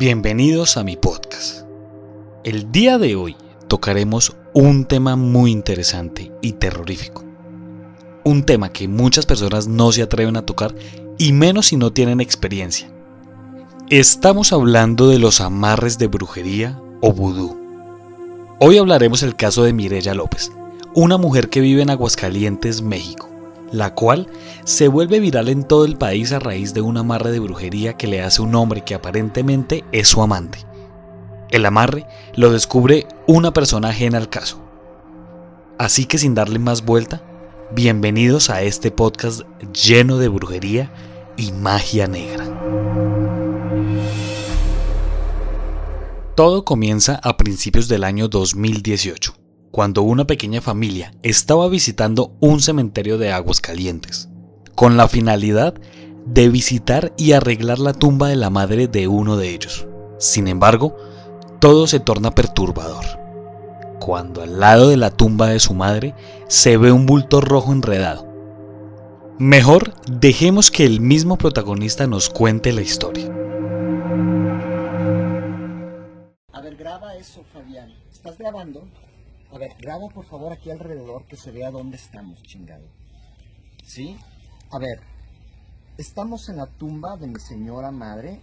Bienvenidos a mi podcast. El día de hoy tocaremos un tema muy interesante y terrorífico. Un tema que muchas personas no se atreven a tocar y menos si no tienen experiencia. Estamos hablando de los amarres de brujería o vudú. Hoy hablaremos el caso de Mirella López, una mujer que vive en Aguascalientes, México, la cual se vuelve viral en todo el país a raíz de un amarre de brujería que le hace un hombre que aparentemente es su amante. El amarre lo descubre una persona ajena al caso. Así que sin darle más vuelta, bienvenidos a este podcast lleno de brujería y magia negra. Todo comienza a principios del año 2018 cuando una pequeña familia estaba visitando un cementerio de aguas calientes, con la finalidad de visitar y arreglar la tumba de la madre de uno de ellos. Sin embargo, todo se torna perturbador, cuando al lado de la tumba de su madre se ve un bulto rojo enredado. Mejor dejemos que el mismo protagonista nos cuente la historia. A ver, graba eso, Fabián. ¿Estás grabando? A ver, grabo por favor aquí alrededor que se vea dónde estamos, chingado. ¿Sí? A ver, estamos en la tumba de mi señora madre.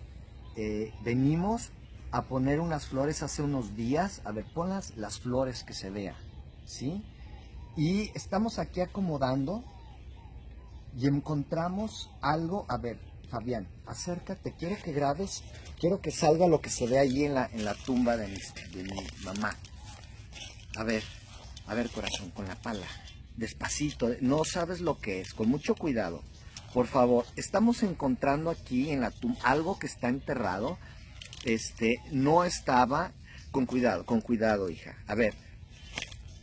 Eh, venimos a poner unas flores hace unos días. A ver, pon las, flores que se vea. ¿Sí? Y estamos aquí acomodando y encontramos algo. A ver, Fabián, acércate. Quiero que grabes. Quiero que salga lo que se ve ahí en la, en la tumba de de mi mamá. A ver, a ver corazón, con la pala. Despacito, no sabes lo que es, con mucho cuidado. Por favor, estamos encontrando aquí en la tumba algo que está enterrado. Este, no estaba, con cuidado, con cuidado, hija. A ver,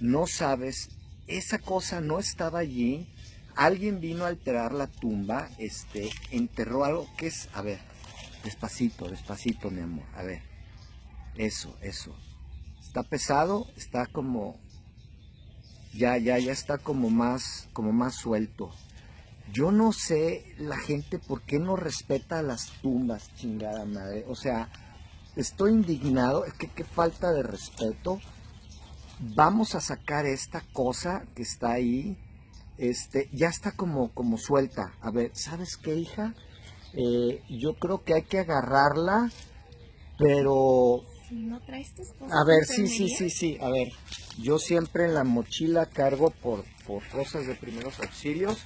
no sabes, esa cosa no estaba allí. Alguien vino a alterar la tumba, este, enterró algo que es, a ver, despacito, despacito, mi amor. A ver, eso, eso. Está pesado, está como ya ya ya está como más como más suelto. Yo no sé la gente por qué no respeta las tumbas, chingada madre. O sea, estoy indignado, es que qué falta de respeto. Vamos a sacar esta cosa que está ahí. Este, ya está como, como suelta. A ver, ¿sabes qué, hija? Eh, yo creo que hay que agarrarla, pero ¿No traes tus cosas? A ver, sí, sí, sí, sí. A ver, yo siempre en la mochila cargo por, por cosas de primeros auxilios.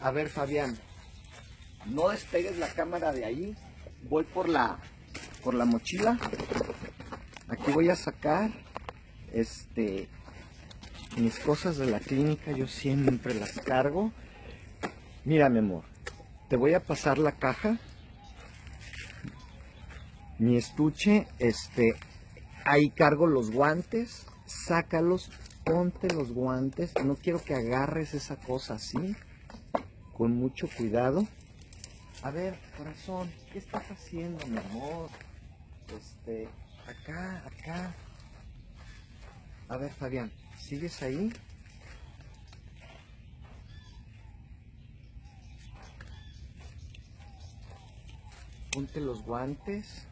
A ver, Fabián, no despegues la cámara de ahí. Voy por la, por la mochila. Aquí voy a sacar, este, mis cosas de la clínica. Yo siempre las cargo. Mira, mi amor, te voy a pasar la caja mi estuche, este, ahí cargo los guantes, sácalos, ponte los guantes, no quiero que agarres esa cosa así, con mucho cuidado. A ver, corazón, ¿qué estás haciendo, mi amor? Este, acá, acá. A ver, Fabián, ¿sigues ahí? Ponte los guantes.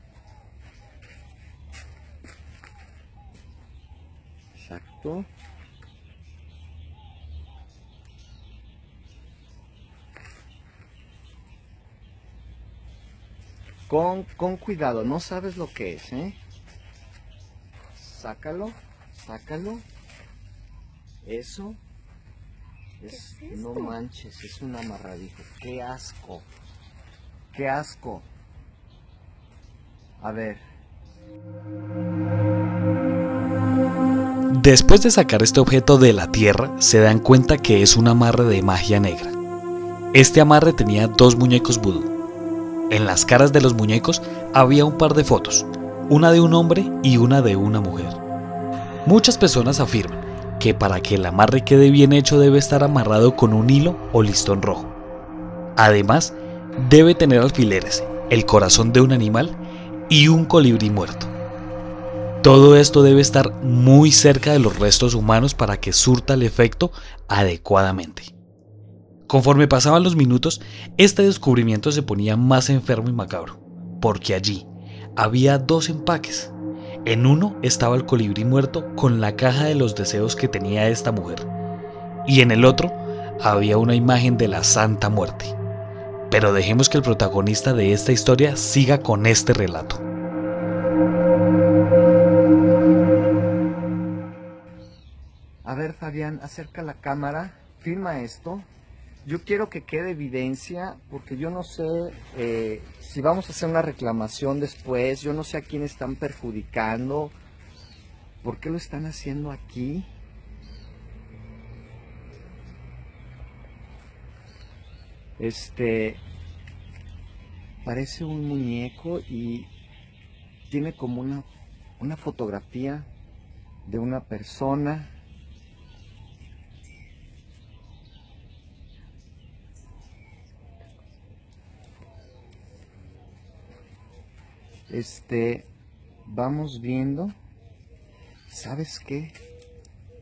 Con, con cuidado, no sabes lo que es, ¿eh? Sácalo, sácalo. Eso. Es, no manches, es un amarradijo. Qué asco. Qué asco. A ver. Después de sacar este objeto de la tierra, se dan cuenta que es un amarre de magia negra. Este amarre tenía dos muñecos vudú. En las caras de los muñecos había un par de fotos, una de un hombre y una de una mujer. Muchas personas afirman que para que el amarre quede bien hecho debe estar amarrado con un hilo o listón rojo. Además, debe tener alfileres, el corazón de un animal y un colibrí muerto. Todo esto debe estar muy cerca de los restos humanos para que surta el efecto adecuadamente. Conforme pasaban los minutos, este descubrimiento se ponía más enfermo y macabro, porque allí había dos empaques. En uno estaba el colibrí muerto con la caja de los deseos que tenía esta mujer, y en el otro había una imagen de la Santa Muerte. Pero dejemos que el protagonista de esta historia siga con este relato. Acerca la cámara, firma esto. Yo quiero que quede evidencia, porque yo no sé eh, si vamos a hacer una reclamación después, yo no sé a quién están perjudicando, por qué lo están haciendo aquí. Este parece un muñeco y tiene como una, una fotografía de una persona. Este, vamos viendo. ¿Sabes qué?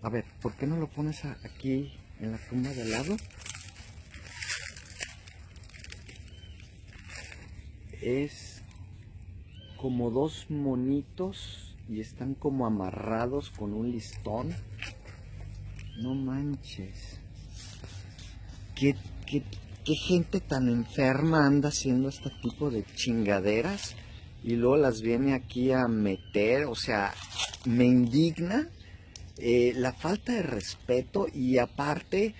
A ver, ¿por qué no lo pones aquí en la tumba de al lado? Es como dos monitos y están como amarrados con un listón. No manches. ¿Qué, qué, qué gente tan enferma anda haciendo este tipo de chingaderas? Y luego las viene aquí a meter, o sea, me indigna eh, la falta de respeto y aparte,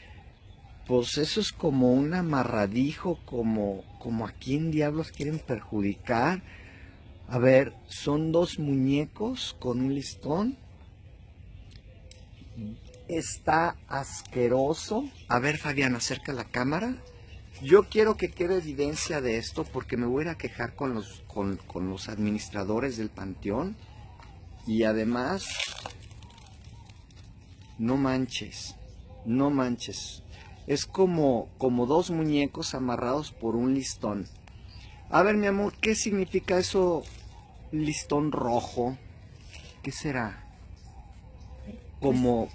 pues eso es como un amarradijo, como, como a quién diablos quieren perjudicar. A ver, son dos muñecos con un listón. Está asqueroso. A ver, Fabián, acerca la cámara. Yo quiero que quede evidencia de esto porque me voy a quejar con los, con, con los administradores del panteón. Y además, no manches, no manches. Es como, como dos muñecos amarrados por un listón. A ver, mi amor, ¿qué significa eso? Listón rojo. ¿Qué será? Como,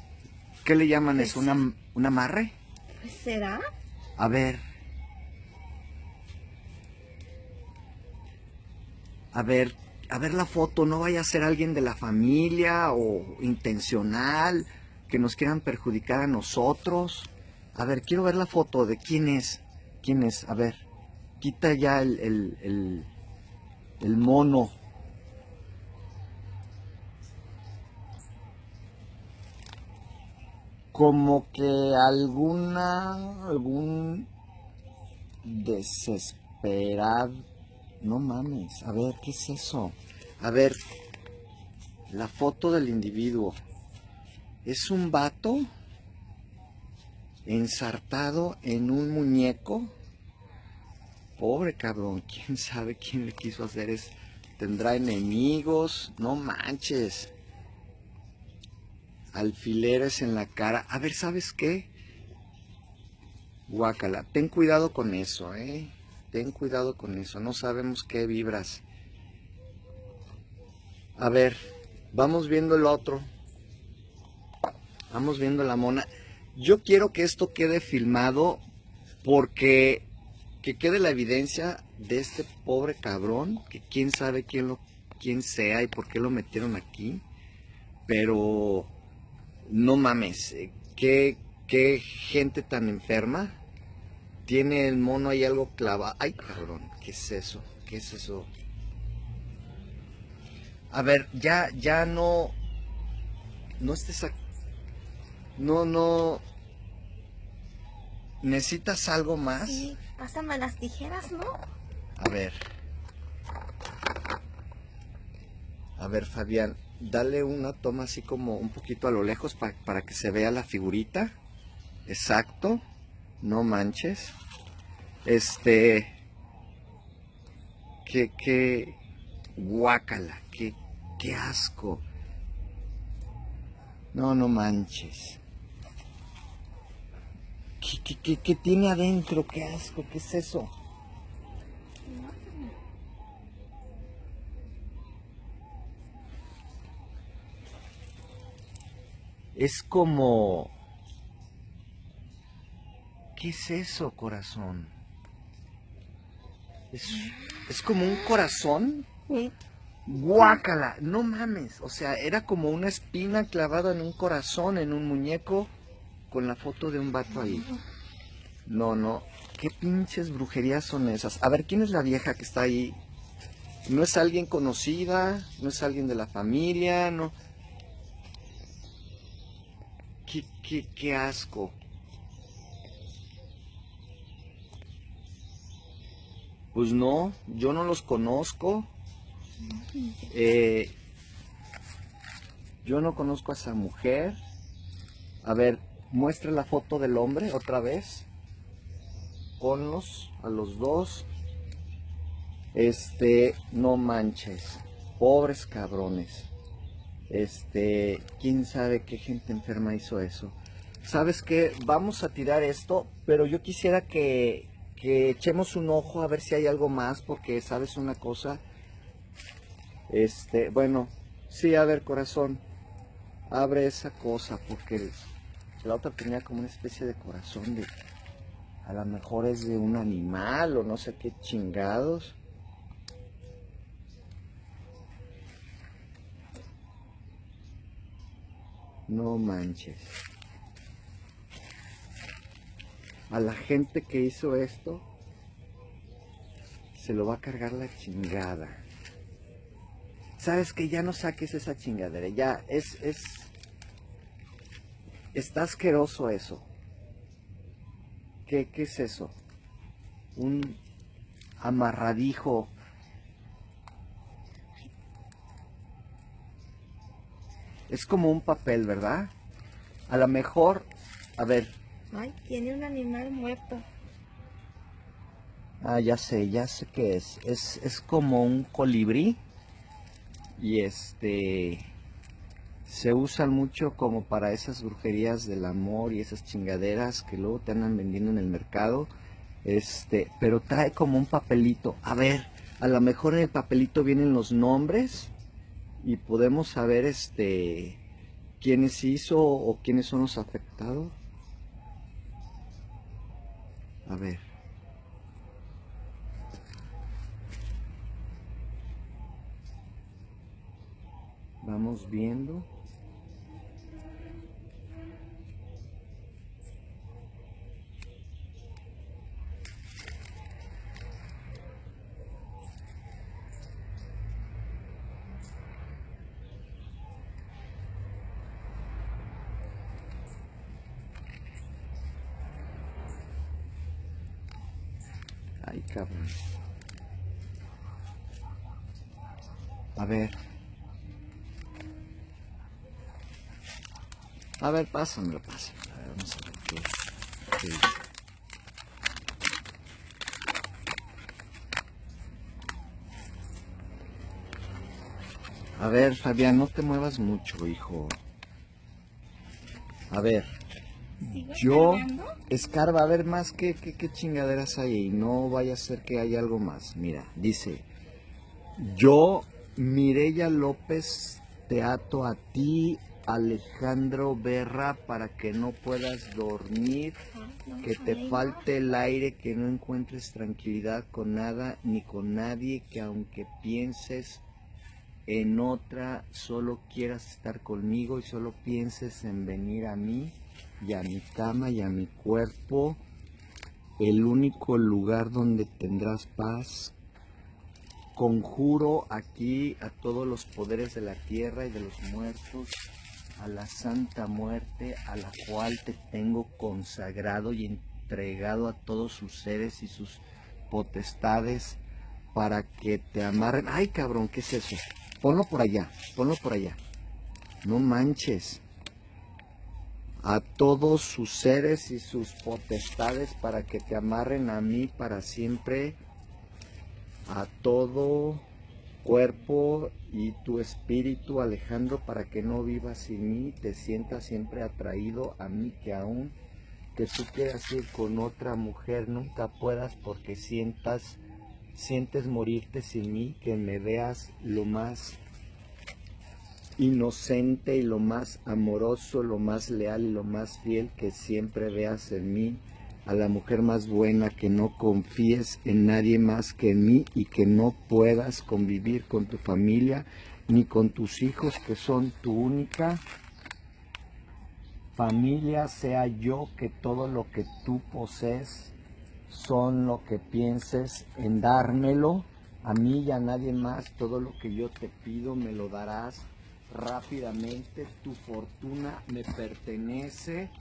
¿qué le llaman pues- eso? ¿Una, ¿Un amarre? Pues, ¿Será? A ver. A ver, a ver la foto, no vaya a ser alguien de la familia o intencional, que nos quieran perjudicar a nosotros. A ver, quiero ver la foto de quién es. ¿Quién es? A ver, quita ya el, el, el, mono. Como que alguna, algún desesperado. No mames, a ver, ¿qué es eso? A ver, la foto del individuo. Es un vato ensartado en un muñeco. Pobre cabrón, quién sabe quién le quiso hacer es. Tendrá enemigos, no manches. Alfileres en la cara. A ver, ¿sabes qué? Guácala, ten cuidado con eso, ¿eh? Ten cuidado con eso, no sabemos qué vibras. A ver, vamos viendo el otro. Vamos viendo la mona. Yo quiero que esto quede filmado porque que quede la evidencia de este pobre cabrón, que quién sabe quién lo quién sea y por qué lo metieron aquí. Pero no mames, eh, qué qué gente tan enferma. Tiene el mono ahí algo clavado. Ay, cabrón, ¿qué es eso? ¿Qué es eso? A ver, ya, ya no. No estés aquí. No, no. ¿Necesitas algo más? Sí, pásame las tijeras, ¿no? A ver. A ver, Fabián, dale una toma así como un poquito a lo lejos pa- para que se vea la figurita. Exacto. No manches. Este. Que, que. Guácala. Que, qué asco. No, no manches. ¿Qué, qué, qué, qué tiene adentro? Qué asco. ¿Qué es eso? Es como... ¿Qué es eso, corazón? Es, es como un corazón. Sí. Guácala, no mames. O sea, era como una espina clavada en un corazón, en un muñeco, con la foto de un vato ahí. No, no. ¿Qué pinches brujerías son esas? A ver, ¿quién es la vieja que está ahí? No es alguien conocida, no es alguien de la familia, no. Qué, qué, qué asco. Pues no, yo no los conozco. Eh, yo no conozco a esa mujer. A ver, muestra la foto del hombre otra vez. Ponlos a los dos. Este, no manches. Pobres cabrones. Este, quién sabe qué gente enferma hizo eso. ¿Sabes qué? Vamos a tirar esto, pero yo quisiera que, que echemos un ojo a ver si hay algo más, porque sabes una cosa. Este, bueno, sí, a ver, corazón, abre esa cosa, porque la otra tenía como una especie de corazón de, a lo mejor es de un animal o no sé qué chingados. No manches. A la gente que hizo esto se lo va a cargar la chingada. Sabes que ya no saques esa chingadera, ya es es está asqueroso eso. ¿Qué, qué es eso? Un amarradijo. Es como un papel, ¿verdad? A lo mejor, a ver, Ay, tiene un animal muerto. Ah, ya sé, ya sé qué es. Es, es como un colibrí. Y este. Se usan mucho como para esas brujerías del amor y esas chingaderas que luego te andan vendiendo en el mercado. Este, pero trae como un papelito. A ver, a lo mejor en el papelito vienen los nombres y podemos saber este quiénes hizo o quiénes son los afectados. A ver. Vamos viendo. Ay, cabrón. A ver. A ver, pásamelo, pásamelo. A ver, vamos a ver qué, qué dice. A ver, Fabián, no te muevas mucho, hijo. A ver, ¿Sigo yo escarba a ver más qué, qué, qué chingaderas hay ahí. No vaya a ser que haya algo más. Mira, dice, yo, Mireya López, te ato a ti, Alejandro Berra, para que no puedas dormir, que te falte el aire, que no encuentres tranquilidad con nada ni con nadie, que aunque pienses en otra, solo quieras estar conmigo y solo pienses en venir a mí y a mi cama y a mi cuerpo, el único lugar donde tendrás paz. Conjuro aquí a todos los poderes de la tierra y de los muertos, a la santa muerte, a la cual te tengo consagrado y entregado a todos sus seres y sus potestades para que te amarren. Ay, cabrón, ¿qué es eso? Ponlo por allá, ponlo por allá. No manches. A todos sus seres y sus potestades para que te amarren a mí para siempre. A todo cuerpo y tu espíritu, Alejandro, para que no vivas sin mí, te sientas siempre atraído a mí, que aún que tú quieras ir con otra mujer, nunca puedas porque sientas sientes morirte sin mí, que me veas lo más inocente y lo más amoroso, lo más leal y lo más fiel que siempre veas en mí, a la mujer más buena, que no confíes en nadie más que en mí y que no puedas convivir con tu familia ni con tus hijos que son tu única familia, sea yo que todo lo que tú posees son lo que pienses en dármelo a mí y a nadie más, todo lo que yo te pido me lo darás rápidamente, tu fortuna me pertenece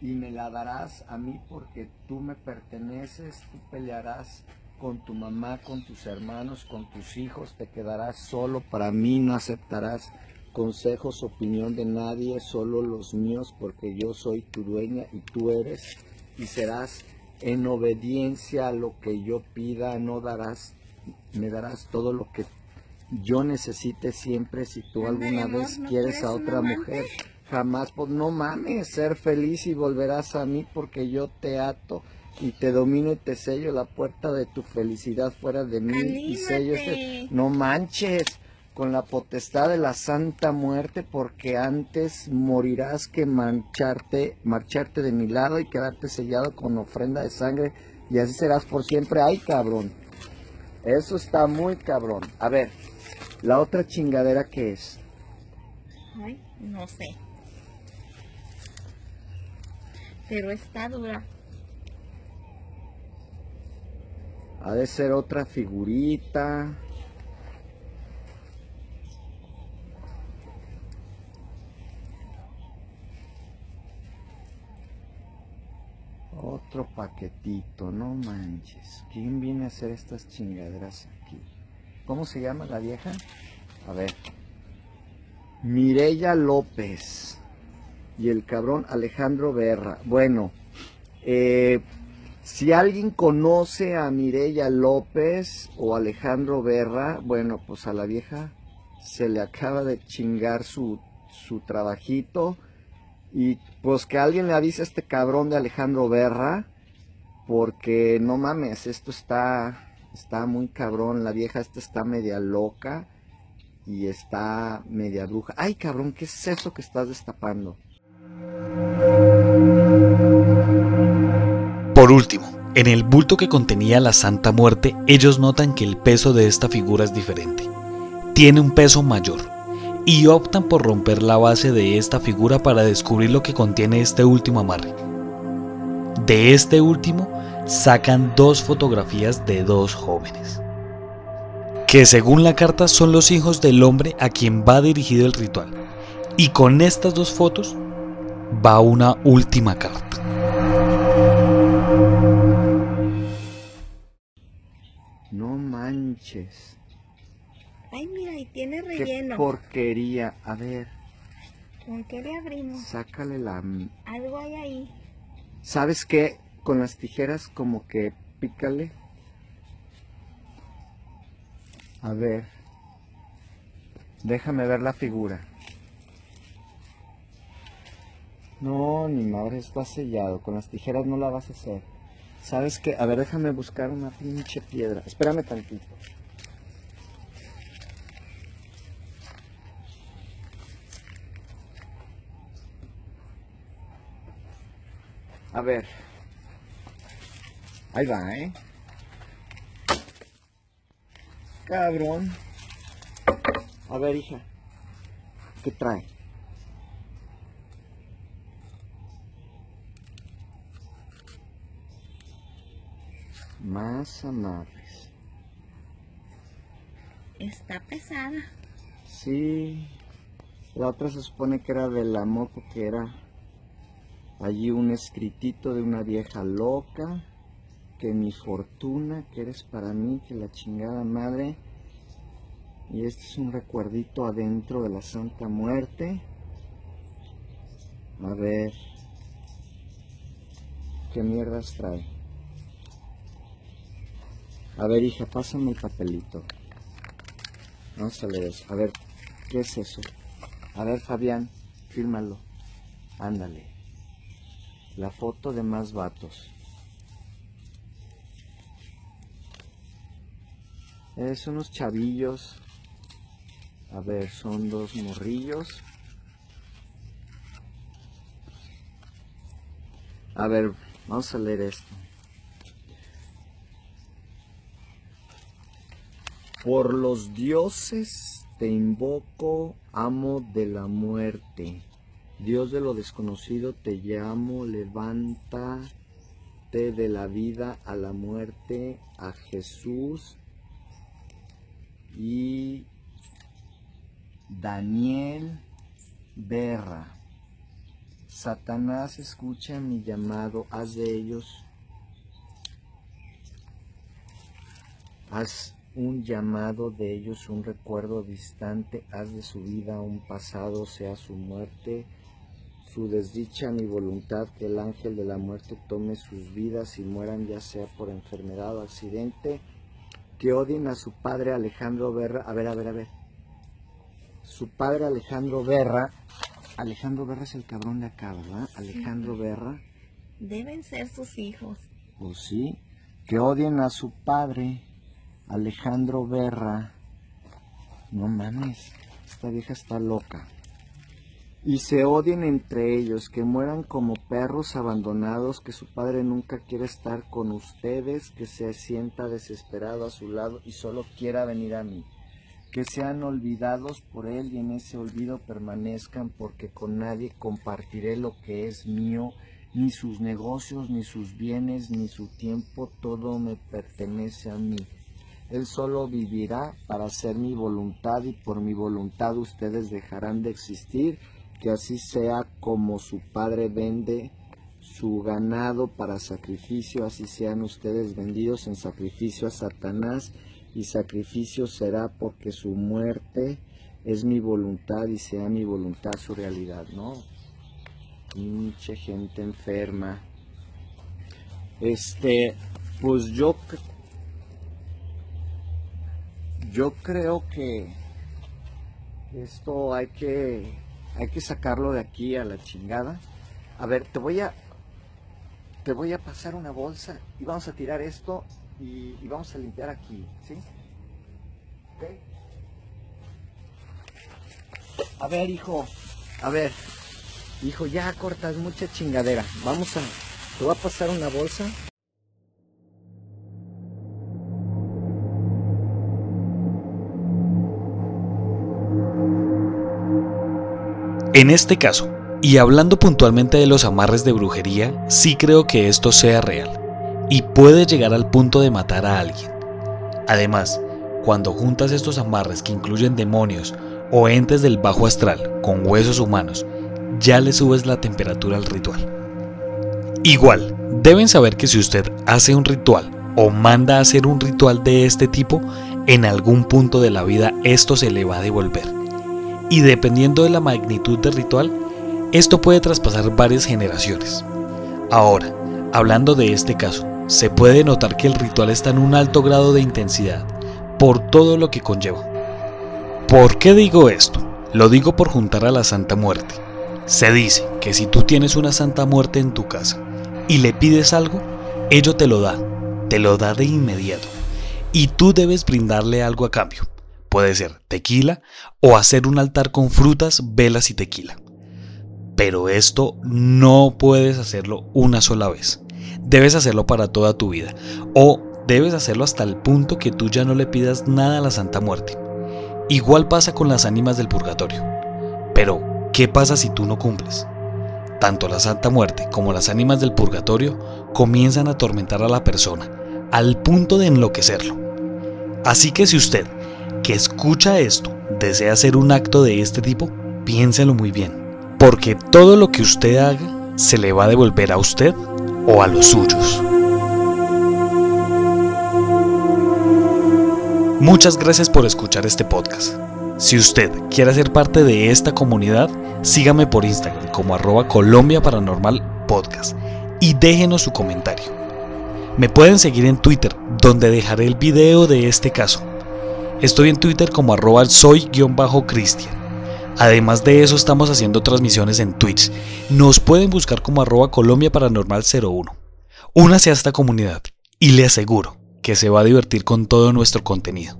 y me la darás a mí porque tú me perteneces, tú pelearás con tu mamá, con tus hermanos, con tus hijos, te quedarás solo para mí, no aceptarás consejos, opinión de nadie, solo los míos, porque yo soy tu dueña y tú eres, y serás en obediencia a lo que yo pida, no darás, me darás todo lo que yo necesite siempre si tú alguna vez quieres a otra mujer. Jamás, pues no mames, ser feliz y volverás a mí porque yo te ato y te domino y te sello la puerta de tu felicidad fuera de mí y sello este... No manches con la potestad de la santa muerte porque antes morirás que mancharte, marcharte de mi lado y quedarte sellado con ofrenda de sangre y así serás por siempre. Ay, cabrón. Eso está muy cabrón. A ver, la otra chingadera que es. Ay, no sé. Pero está dura. Ha de ser otra figurita. Otro paquetito, no manches. ¿Quién viene a hacer estas chingaderas aquí? ¿Cómo se llama la vieja? A ver. Mirella López. Y el cabrón Alejandro Berra. Bueno, eh, si alguien conoce a Mirella López o Alejandro Berra, bueno, pues a la vieja se le acaba de chingar su, su trabajito y pues que alguien le avise a este cabrón de Alejandro Berra, porque no mames, esto está, está muy cabrón, la vieja esta está media loca y está media bruja. Ay cabrón, ¿qué es eso que estás destapando? Por último, en el bulto que contenía la Santa Muerte, ellos notan que el peso de esta figura es diferente. Tiene un peso mayor, y optan por romper la base de esta figura para descubrir lo que contiene este último amarre. De este último sacan dos fotografías de dos jóvenes, que según la carta son los hijos del hombre a quien va dirigido el ritual, y con estas dos fotos va una última carta. Manches. Ay, mira, y tiene Qué relleno. porquería. A ver, ¿Con qué le abrimos? sácale la... Algo hay ahí. ¿Sabes qué? Con las tijeras como que pícale. A ver. Déjame ver la figura. No, ni madre, está sellado. Con las tijeras no la vas a hacer. ¿Sabes qué? A ver, déjame buscar una pinche piedra. Espérame tantito. A ver. Ahí va, ¿eh? Cabrón. A ver, hija. ¿Qué trae? Más amarres. Está pesada. Sí. La otra se supone que era del amor porque era allí un escritito de una vieja loca. Que mi fortuna, que eres para mí, que la chingada madre. Y este es un recuerdito adentro de la Santa Muerte. A ver. ¿Qué mierdas trae? A ver, hija, pásame el papelito. Vamos a leer eso. A ver, ¿qué es eso? A ver, Fabián, fírmalo. Ándale. La foto de más vatos. Es unos chavillos. A ver, son dos morrillos. A ver, Vamos a leer esto. Por los dioses te invoco, amo de la muerte. Dios de lo desconocido te llamo, levántate de la vida a la muerte, a Jesús y Daniel Berra. Satanás escucha mi llamado, haz de ellos, haz un llamado de ellos, un recuerdo distante, haz de su vida un pasado, sea su muerte, su desdicha, mi voluntad, que el ángel de la muerte tome sus vidas y mueran ya sea por enfermedad o accidente, que odien a su padre Alejandro Berra, a ver, a ver, a ver, su padre Alejandro Berra, Alejandro Berra es el cabrón de acá, ¿verdad? Alejandro Berra. Deben ser sus hijos. Pues sí, que odien a su padre, Alejandro Berra. No mames, esta vieja está loca. Y se odien entre ellos, que mueran como perros abandonados, que su padre nunca quiere estar con ustedes, que se sienta desesperado a su lado y solo quiera venir a mí que sean olvidados por Él y en ese olvido permanezcan, porque con nadie compartiré lo que es mío, ni sus negocios, ni sus bienes, ni su tiempo, todo me pertenece a mí. Él solo vivirá para hacer mi voluntad y por mi voluntad ustedes dejarán de existir, que así sea como su Padre vende su ganado para sacrificio, así sean ustedes vendidos en sacrificio a Satanás y sacrificio será porque su muerte es mi voluntad y sea mi voluntad su realidad, ¿no? Pinche gente enferma. Este, pues yo, yo creo que esto hay que, hay que sacarlo de aquí a la chingada. A ver, te voy a, te voy a pasar una bolsa y vamos a tirar esto y, vamos a limpiar aquí, ¿sí? ¿Ok? A ver, hijo, a ver, hijo, ya cortas mucha chingadera. Vamos a, te voy a pasar una bolsa. En este caso, y hablando puntualmente de los amarres de brujería, sí creo que esto sea real y puede llegar al punto de matar a alguien. Además, cuando juntas estos amarres que incluyen demonios o entes del bajo astral con huesos humanos, ya le subes la temperatura al ritual. Igual, deben saber que si usted hace un ritual o manda a hacer un ritual de este tipo, en algún punto de la vida esto se le va a devolver. Y dependiendo de la magnitud del ritual, esto puede traspasar varias generaciones. Ahora, hablando de este caso, se puede notar que el ritual está en un alto grado de intensidad por todo lo que conlleva. ¿Por qué digo esto? Lo digo por juntar a la Santa Muerte. Se dice que si tú tienes una Santa Muerte en tu casa y le pides algo, ello te lo da, te lo da de inmediato. Y tú debes brindarle algo a cambio. Puede ser tequila o hacer un altar con frutas, velas y tequila. Pero esto no puedes hacerlo una sola vez debes hacerlo para toda tu vida. O debes hacerlo hasta el punto que tú ya no le pidas nada a la Santa Muerte. Igual pasa con las ánimas del purgatorio. Pero, ¿qué pasa si tú no cumples? Tanto la Santa Muerte como las ánimas del purgatorio comienzan a atormentar a la persona, al punto de enloquecerlo. Así que si usted, que escucha esto, desea hacer un acto de este tipo, piénselo muy bien, porque todo lo que usted haga se le va a devolver a usted o a los suyos. Muchas gracias por escuchar este podcast. Si usted quiere ser parte de esta comunidad, sígame por Instagram como arroba Colombia Paranormal Podcast y déjenos su comentario. Me pueden seguir en Twitter, donde dejaré el video de este caso. Estoy en Twitter como arroba soy-cristian. Además de eso estamos haciendo transmisiones en Twitch. Nos pueden buscar como arroba Colombia Paranormal 01. Únase a esta comunidad y le aseguro que se va a divertir con todo nuestro contenido.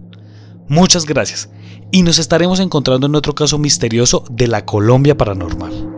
Muchas gracias y nos estaremos encontrando en otro caso misterioso de la Colombia Paranormal.